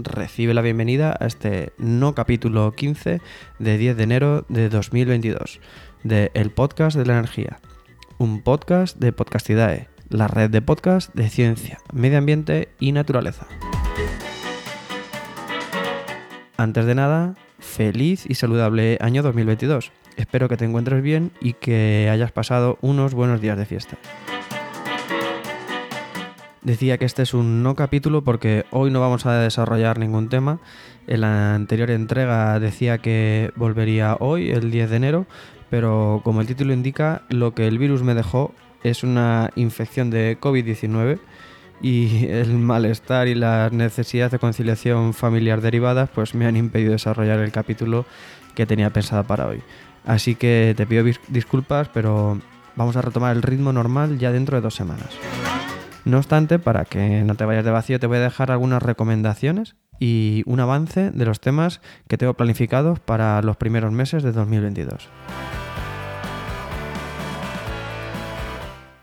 Recibe la bienvenida a este no capítulo 15 de 10 de enero de 2022 de El Podcast de la Energía, un podcast de Podcastidae, la red de podcast de ciencia, medio ambiente y naturaleza. Antes de nada, feliz y saludable año 2022. Espero que te encuentres bien y que hayas pasado unos buenos días de fiesta. Decía que este es un no capítulo porque hoy no vamos a desarrollar ningún tema. En la anterior entrega decía que volvería hoy, el 10 de enero, pero como el título indica, lo que el virus me dejó es una infección de COVID-19 y el malestar y las necesidades de conciliación familiar derivadas pues me han impedido desarrollar el capítulo que tenía pensado para hoy. Así que te pido disculpas, pero vamos a retomar el ritmo normal ya dentro de dos semanas. No obstante, para que no te vayas de vacío, te voy a dejar algunas recomendaciones y un avance de los temas que tengo planificados para los primeros meses de 2022.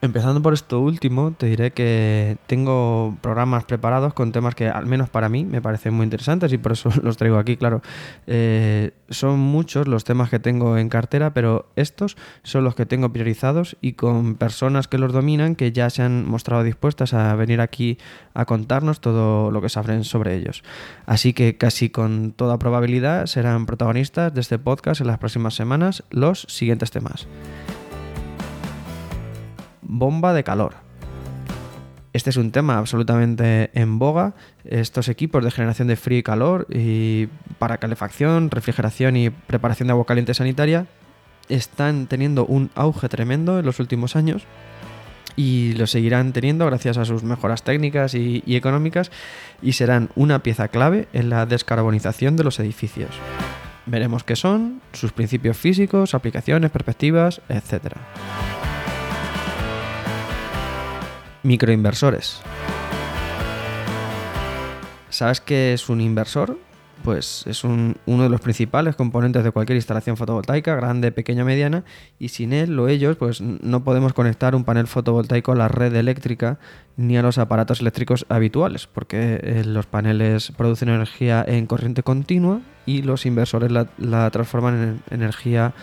Empezando por esto último, te diré que tengo programas preparados con temas que al menos para mí me parecen muy interesantes y por eso los traigo aquí, claro. Eh, son muchos los temas que tengo en cartera, pero estos son los que tengo priorizados y con personas que los dominan que ya se han mostrado dispuestas a venir aquí a contarnos todo lo que saben sobre ellos. Así que casi con toda probabilidad serán protagonistas de este podcast en las próximas semanas los siguientes temas bomba de calor. Este es un tema absolutamente en boga. Estos equipos de generación de frío y calor y para calefacción, refrigeración y preparación de agua caliente sanitaria están teniendo un auge tremendo en los últimos años y lo seguirán teniendo gracias a sus mejoras técnicas y, económicas y serán una pieza clave en la descarbonización de los edificios. Veremos qué son, sus principios físicos, aplicaciones, perspectivas, etc. Microinversores. ¿Sabes qué es un inversor? Pues es uno de los principales componentes de cualquier instalación fotovoltaica, grande, pequeña, mediana, y sin él o ellos, pues no podemos conectar un panel fotovoltaico a la red eléctrica ni a los aparatos eléctricos habituales, porque eh, los paneles producen energía en corriente continua y los inversores la, transforman en energía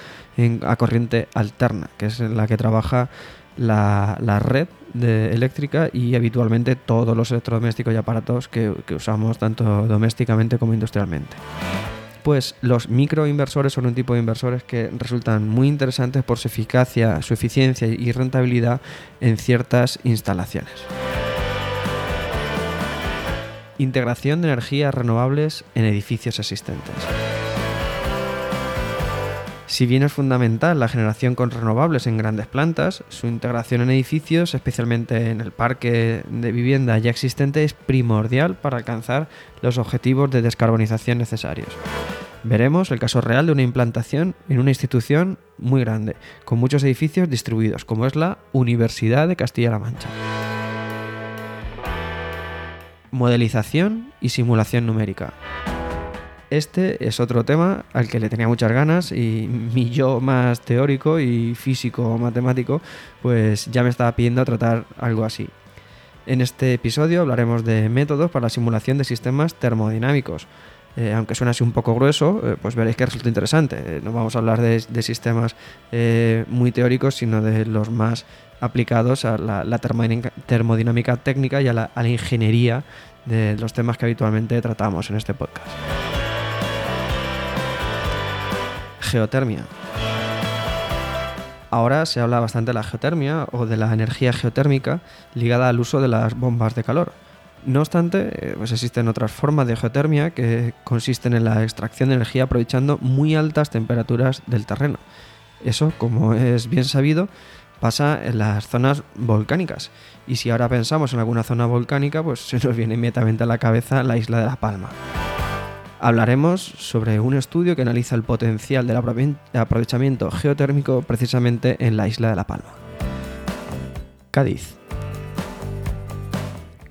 a corriente alterna, que es la que trabaja la, red eléctrica y habitualmente todos los electrodomésticos y aparatos que, usamos tanto domésticamente como industrialmente. Pues los microinversores son un tipo de inversores que resultan muy interesantes por su eficacia, su eficiencia y rentabilidad en ciertas instalaciones. Integración de energías renovables en edificios existentes. Si bien es fundamental la generación con renovables en grandes plantas, su integración en edificios, especialmente en el parque de vivienda ya existente, es primordial para alcanzar los objetivos de descarbonización necesarios. Veremos el caso real de una implantación en una institución muy grande, con muchos edificios distribuidos, como es la Universidad de Castilla-La Mancha. Modelización y simulación numérica. Este es otro tema al que le tenía muchas ganas y mi yo más teórico y físico matemático pues ya me estaba pidiendo tratar algo así. En este episodio hablaremos de métodos para la simulación de sistemas termodinámicos. Eh, aunque suene así un poco grueso, eh, pues veréis que resulta interesante. Eh, no vamos a hablar de, sistemas muy teóricos, sino de los más aplicados a la, termodinámica, técnica y a la ingeniería de los temas que habitualmente tratamos en este podcast. Geotermia. Ahora se habla bastante de la geotermia o de la energía geotérmica ligada al uso de las bombas de calor. No obstante, eh, pues existen otras formas de geotermia que consisten en la extracción de energía aprovechando muy altas temperaturas del terreno. Eso, como es bien sabido, pasa en las zonas volcánicas. Y si ahora pensamos en alguna zona volcánica, pues se nos viene inmediatamente a la cabeza la isla de La Palma. Hablaremos sobre un estudio que analiza el potencial del aprovechamiento geotérmico precisamente en la isla de La Palma. Cádiz.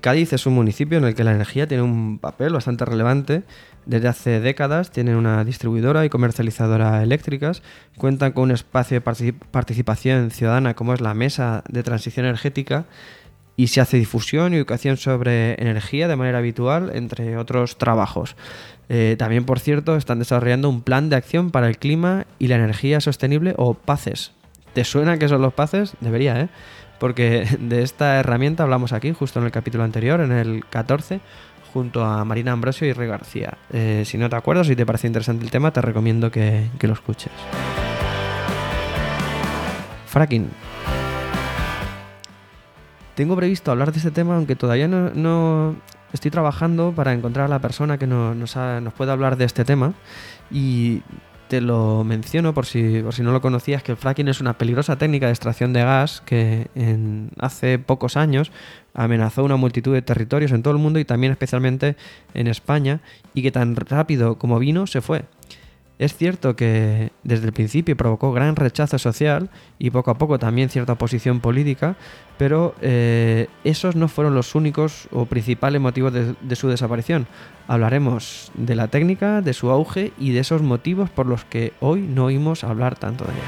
Cádiz es un municipio en el que la energía tiene un papel bastante relevante. Desde hace décadas tienen una distribuidora y comercializadora eléctricas, cuentan con un espacio de participación ciudadana como es la Mesa de Transición Energética y se hace difusión y educación sobre energía de manera habitual, entre otros trabajos. Eh, también, por cierto, están desarrollando un plan de acción para el clima y la energía sostenible o PACES. ¿Te suena que son los PACES? Debería, ¿eh? Porque de esta herramienta hablamos aquí, justo en el capítulo anterior, en el 14, junto a Marina Ambrosio y Rey García. Eh, si no te acuerdas, si te parece interesante el tema, te recomiendo que, que lo escuches. Fracking. Tengo previsto hablar de este tema, aunque todavía no, estoy trabajando para encontrar a la persona que nos, nos, pueda hablar de este tema. Y te lo menciono por si, por si no lo conocías, que el fracking es una peligrosa técnica de extracción de gas que en, hace pocos años amenazó una multitud de territorios en todo el mundo y también especialmente en España y que tan rápido como vino se fue. Es cierto que desde el principio provocó gran rechazo social y poco a poco también cierta oposición política, pero eh, esos no fueron los únicos o principales motivos de, su desaparición. Hablaremos de la técnica, de su auge y de esos motivos por los que hoy no oímos hablar tanto de ella.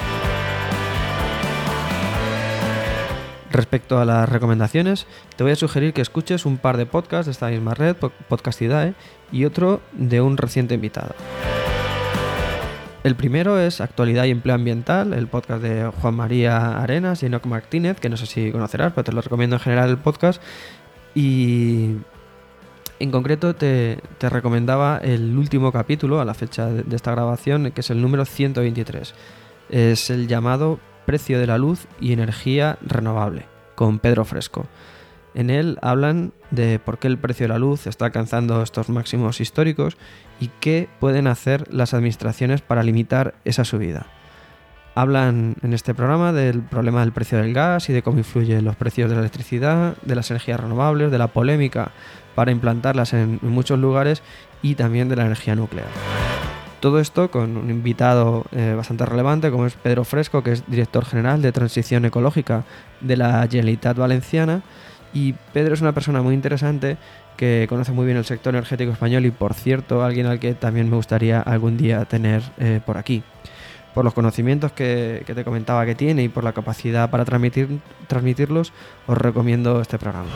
Respecto a las recomendaciones, te voy a sugerir que escuches un par de podcasts de esta misma red, Podcastidae, y otro de un reciente invitado. El primero es Actualidad y Empleo Ambiental, el podcast de Juan María Arenas y Enoch Martínez, que no sé si conocerás, pero te lo recomiendo en general el podcast. Y en concreto te, recomendaba el último capítulo a la fecha de, esta grabación, que es el número 123. Es el llamado Precio de la Luz y Energía Renovable, con Pedro Fresco. En él hablan de por qué el precio de la luz está alcanzando estos máximos históricos y qué pueden hacer las administraciones para limitar esa subida. Hablan en este programa del problema del precio del gas y de cómo influyen los precios de la electricidad, de las energías renovables, de la polémica para implantarlas en muchos lugares y también de la energía nuclear. Todo esto con un invitado eh, bastante relevante como es Pedro Fresco, que es director general de Transición Ecológica de la Generalitat Valenciana y Pedro es una persona muy interesante que conoce muy bien el sector energético español y, por cierto, alguien al que también me gustaría algún día tener eh, por aquí. Por los conocimientos que, te comentaba que tiene y por la capacidad para transmitir, transmitirlos, os recomiendo este programa.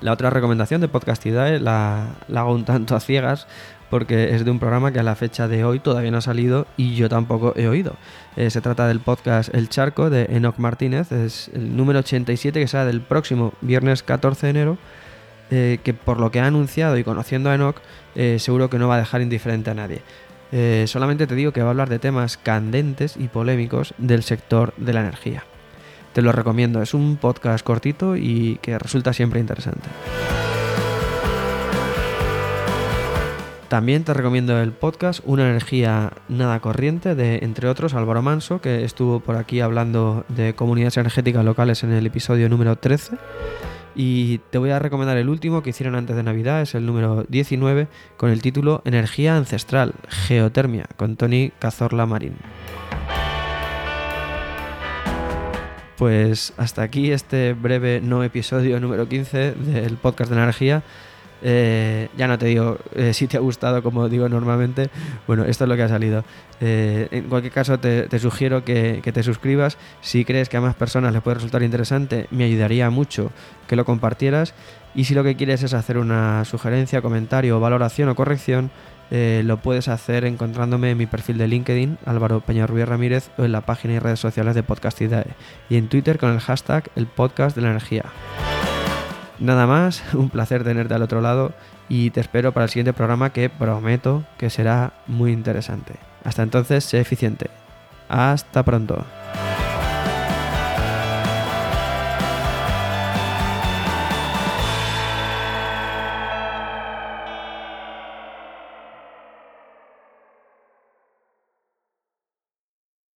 La otra recomendación de Podcastidae la, la hago un tanto a ciegas porque es de un programa que a la fecha de hoy todavía no ha salido y yo tampoco he oído. Eh, se trata del podcast El Charco de Enoch Martínez, es el número 87 que será del próximo viernes 14 de enero, eh, que por lo que ha anunciado y conociendo a Enoch, eh, seguro que no va a dejar indiferente a nadie. solamente te digo que va a hablar de temas candentes y polémicos del sector de la energía. Te lo recomiendo, es un podcast cortito y que resulta siempre interesante. También te recomiendo el podcast Una energía nada corriente de, entre otros, Álvaro Manso, que estuvo por aquí hablando de comunidades energéticas locales en el episodio número 13. Y te voy a recomendar el último que hicieron antes de Navidad, es el número 19, con el título Energía Ancestral, Geotermia, con Tony Cazorla Marín. Pues hasta aquí este breve no episodio número 15 del podcast de energía. Eh, ya no te digo eh, si te ha gustado, como digo normalmente. Bueno, esto es lo que ha salido. Eh, en cualquier caso, te, sugiero que, te suscribas. Si crees que a más personas les puede resultar interesante, me ayudaría mucho que lo compartieras. Y si lo que quieres es hacer una sugerencia, comentario, valoración o corrección, lo puedes hacer encontrándome en mi perfil de LinkedIn, Álvaro Peñarrubia Ramírez, o en la página y redes sociales de Podcastidae, y en Twitter con el hashtag El Podcast de la Energía. Nada más, un placer tenerte al otro lado y te espero para el siguiente programa que prometo que será muy interesante. Hasta entonces, sé eficiente. Hasta pronto.